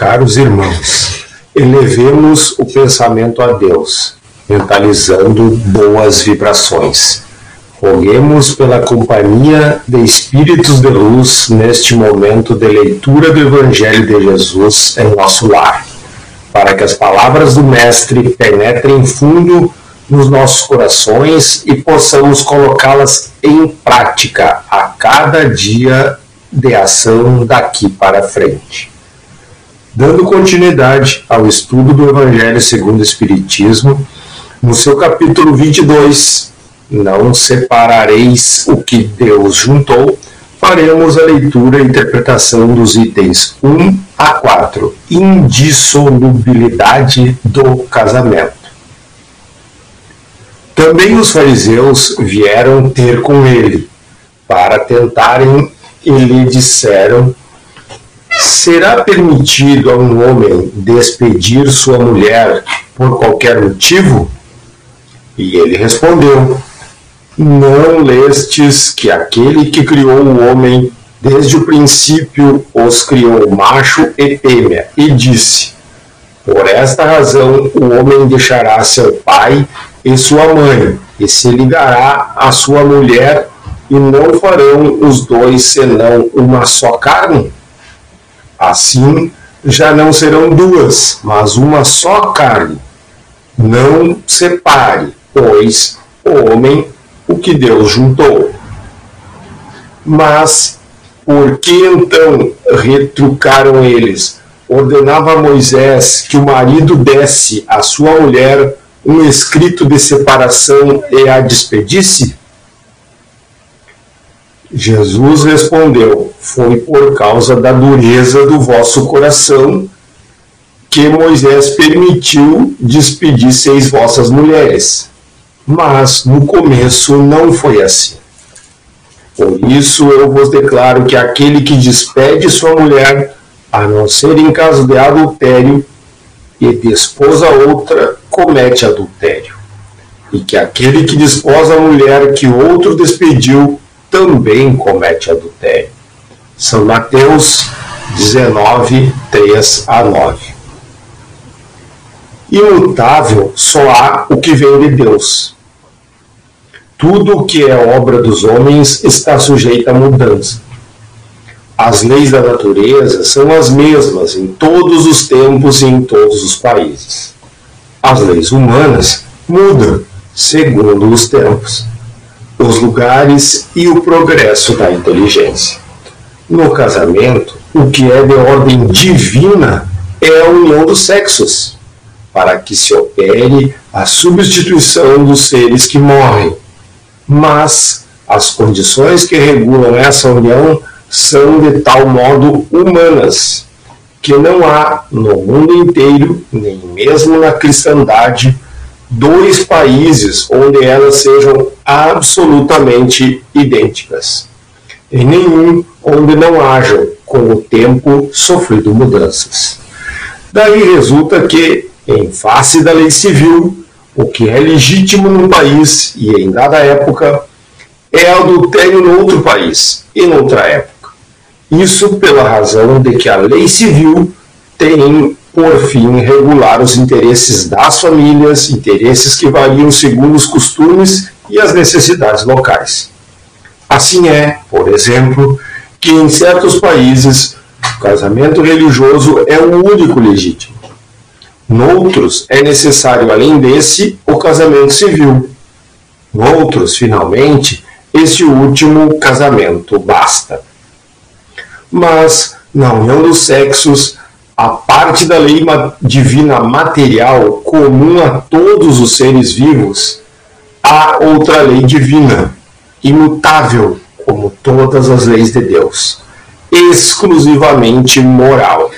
Caros irmãos, elevemos o pensamento a Deus, mentalizando boas vibrações. Roguemos pela companhia de espíritos de luz neste momento de leitura do Evangelho de Jesus em nosso lar, para que as palavras do Mestre penetrem fundo nos nossos corações e possamos colocá-las em prática a cada dia de ação daqui para frente. Dando continuidade ao estudo do Evangelho segundo o Espiritismo, no seu capítulo 22, Não separareis o que Deus juntou, faremos a leitura e interpretação dos itens 1 a 4, indissolubilidade do casamento. Também os fariseus vieram ter com ele, para tentarem, e lhe disseram: Será permitido a um homem despedir sua mulher por qualquer motivo? E ele respondeu: Não lestes que aquele que criou o homem desde o princípio os criou macho e fêmea, e disse: Por esta razão o homem deixará seu pai e sua mãe, e se ligará à sua mulher, e não farão os dois senão uma só carne? Assim, já não serão duas, mas uma só carne. Não separe, pois, o homem o que Deus juntou. Mas, por que então retrucaram eles? Ordenava Moisés que o marido desse à sua mulher um escrito de separação e a despedisse? Jesus respondeu: Foi por causa da dureza do vosso coração que Moisés permitiu despedisseis vossas mulheres. Mas no começo não foi assim. Por isso eu vos declaro que aquele que despede sua mulher, a não ser em caso de adultério, e desposa outra, comete adultério. E que aquele que desposa a mulher que outro despediu também comete adultério. São Mateus 19, 3 a 9. Imutável só há o que vem de Deus. Tudo o que é obra dos homens está sujeito a mudança. As leis da natureza são as mesmas em todos os tempos e em todos os países as leis humanas mudam segundo os tempos, os lugares e o progresso da inteligência. No casamento, o que é de ordem divina é a união dos sexos, para que se opere a substituição dos seres que morrem. Mas as condições que regulam essa união são de tal modo humanas que não há no mundo inteiro, nem mesmo na cristandade, dois países onde elas sejam absolutamente idênticas. Em nenhum onde não hajam, com o tempo, sofrido mudanças. Daí resulta que, em face da lei civil, o que é legítimo num país e em dada época é adultério no outro país e noutra época. Isso pela razão de que a lei civil tem por fim regular os interesses das famílias, interesses que variam segundo os costumes e as necessidades locais. Assim é, por exemplo, que em certos países o casamento religioso é o único legítimo. Noutros é necessário, além desse, o casamento civil. Noutros, finalmente, esse último casamento basta mas na união dos sexos, a parte da lei divina material comum a todos os seres vivos, há outra lei divina, imutável, como todas as leis de Deus, exclusivamente moral.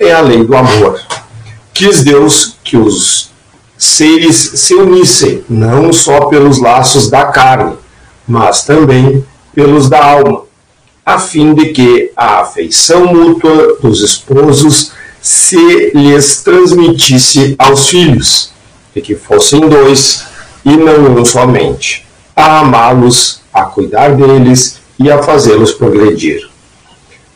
É a lei do amor. Quis Deus que os seres se unissem, não só pelos laços da carne, mas também pelos da alma a fim de que a afeição mútua dos esposos se lhes transmitisse aos filhos, e que fossem dois e não um somente, a amá-los, a cuidar deles e a fazê-los progredir.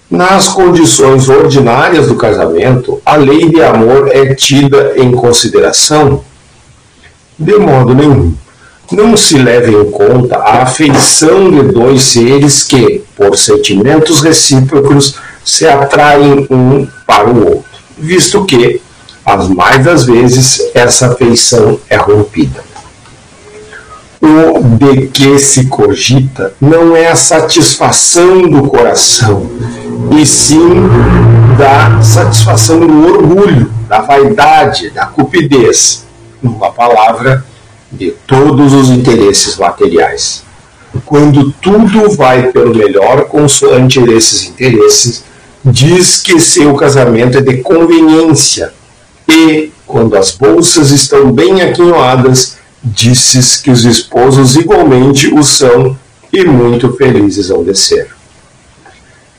Nas condições ordinárias do casamento, a lei de amor é tida em consideração? De modo nenhum. Não se leva em conta a afeição de dois seres que, por sentimentos recíprocos, se atraem um para o outro, visto que, as mais das vezes, essa afeição é rompida. O de que se cogita não é a satisfação do coração, e sim da satisfação do orgulho, da vaidade, da cupidez, numa palavra, de todos os interesses materiais. Quando tudo vai pelo melhor consoante esses interesses, diz que seu casamento é de conveniência, e, quando as bolsas estão bem aquinhoadas, dizes que os esposos igualmente o são e muito felizes ao descer.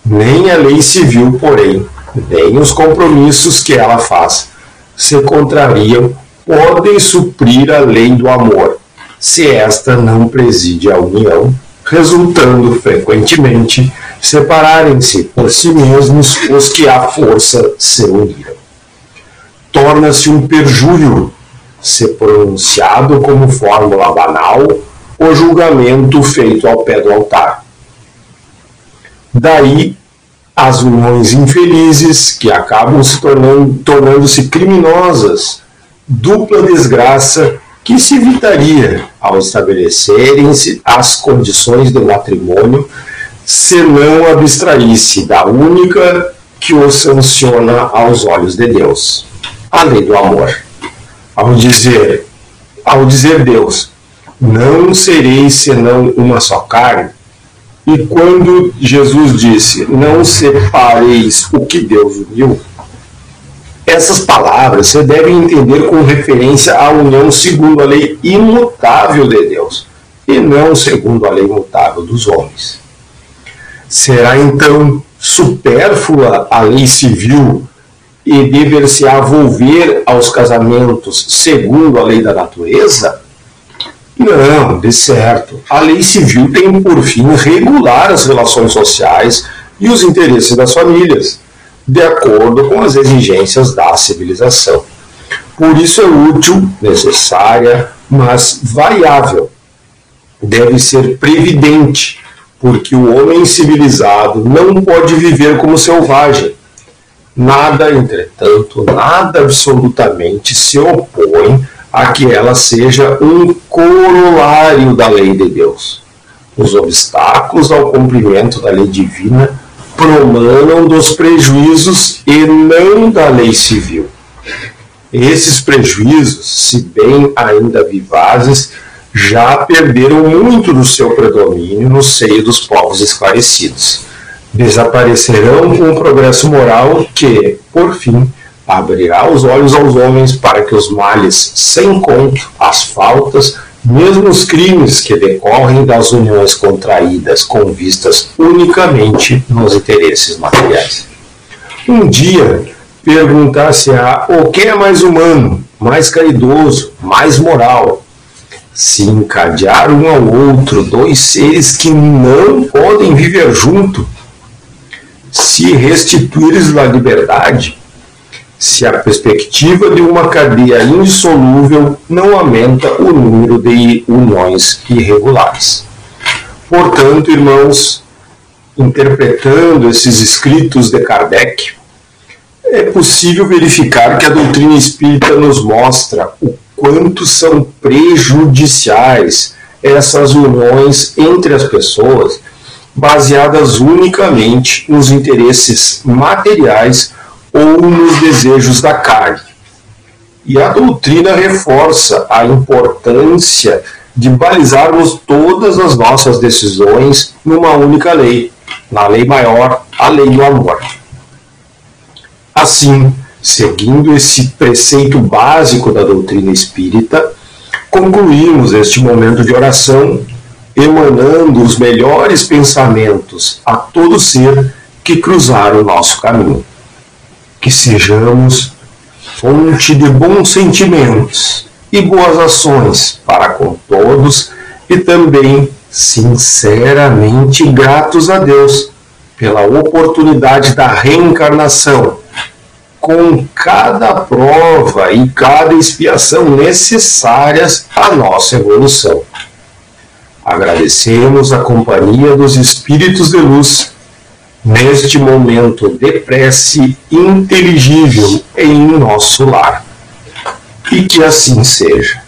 Nem a lei civil, porém, nem os compromissos que ela faz se contrariam, podem suprir a lei do amor, se esta não preside a união, resultando frequentemente separarem-se por si mesmos os que à força se uniram. Torna-se um perjúrio, se pronunciado como fórmula banal, o julgamento feito ao pé do altar Daí as uniões infelizes que acabam se tornando tornando-se criminosas, dupla desgraça que se evitaria ao estabelecerem-se as condições do matrimônio, se não abstraísse da única que o sanciona aos olhos de Deus, a lei do amor. Ao dizer, ao dizer Deus, não sereis senão uma só carne, e quando Jesus disse: Não separeis o que Deus uniu, essas palavras você deve entender com referência à união segundo a lei imutável de Deus e não segundo a lei imutável dos homens. Será então supérflua a lei civil e dever-se volver aos casamentos segundo a lei da natureza? Não, de certo. A lei civil tem por fim regular as relações sociais e os interesses das famílias, de acordo com as exigências da civilização. Por isso é útil, necessária, mas variável. Deve ser previdente, porque o homem civilizado não pode viver como selvagem. Nada, entretanto, nada absolutamente se opõe a que ela seja um corolário da lei de Deus. Os obstáculos ao cumprimento da lei divina promanam dos prejuízos e não da lei civil. Esses prejuízos, se bem ainda vivazes, já perderam muito do seu predomínio no seio dos povos esclarecidos. Desaparecerão com o progresso moral que, por fim, abrirá os olhos aos homens para que os males sem conto, as faltas, mesmo os crimes que decorrem das uniões contraídas com vistas unicamente nos interesses materiais. Um dia perguntar-se-á o que é mais humano, mais caridoso, mais moral, se encadear um ao outro dois seres que não podem viver junto, se restituires a liberdade, se a perspectiva de uma cadeia indissolúvel não aumenta o número de uniões irregulares. Portanto, irmãos, interpretando esses escritos de Kardec, é possível verificar que a doutrina espírita nos mostra o quanto são prejudiciais essas uniões entre as pessoas, baseadas unicamente nos interesses materiais ou nos desejos da carne. E a doutrina reforça a importância de balizarmos todas as nossas decisões numa única lei, na lei maior, a lei do amor. Assim, seguindo esse preceito básico da doutrina espírita, concluímos este momento de oração emanando os melhores pensamentos a todo ser que cruzar o nosso caminho que sejamos fonte de bons sentimentos e boas ações para com todos e também sinceramente gratos a Deus pela oportunidade da reencarnação, com cada prova e cada expiação necessárias à nossa evolução. Agradecemos a companhia dos Espíritos de Luz neste momento de prece inteligível em nosso lar. E que assim seja.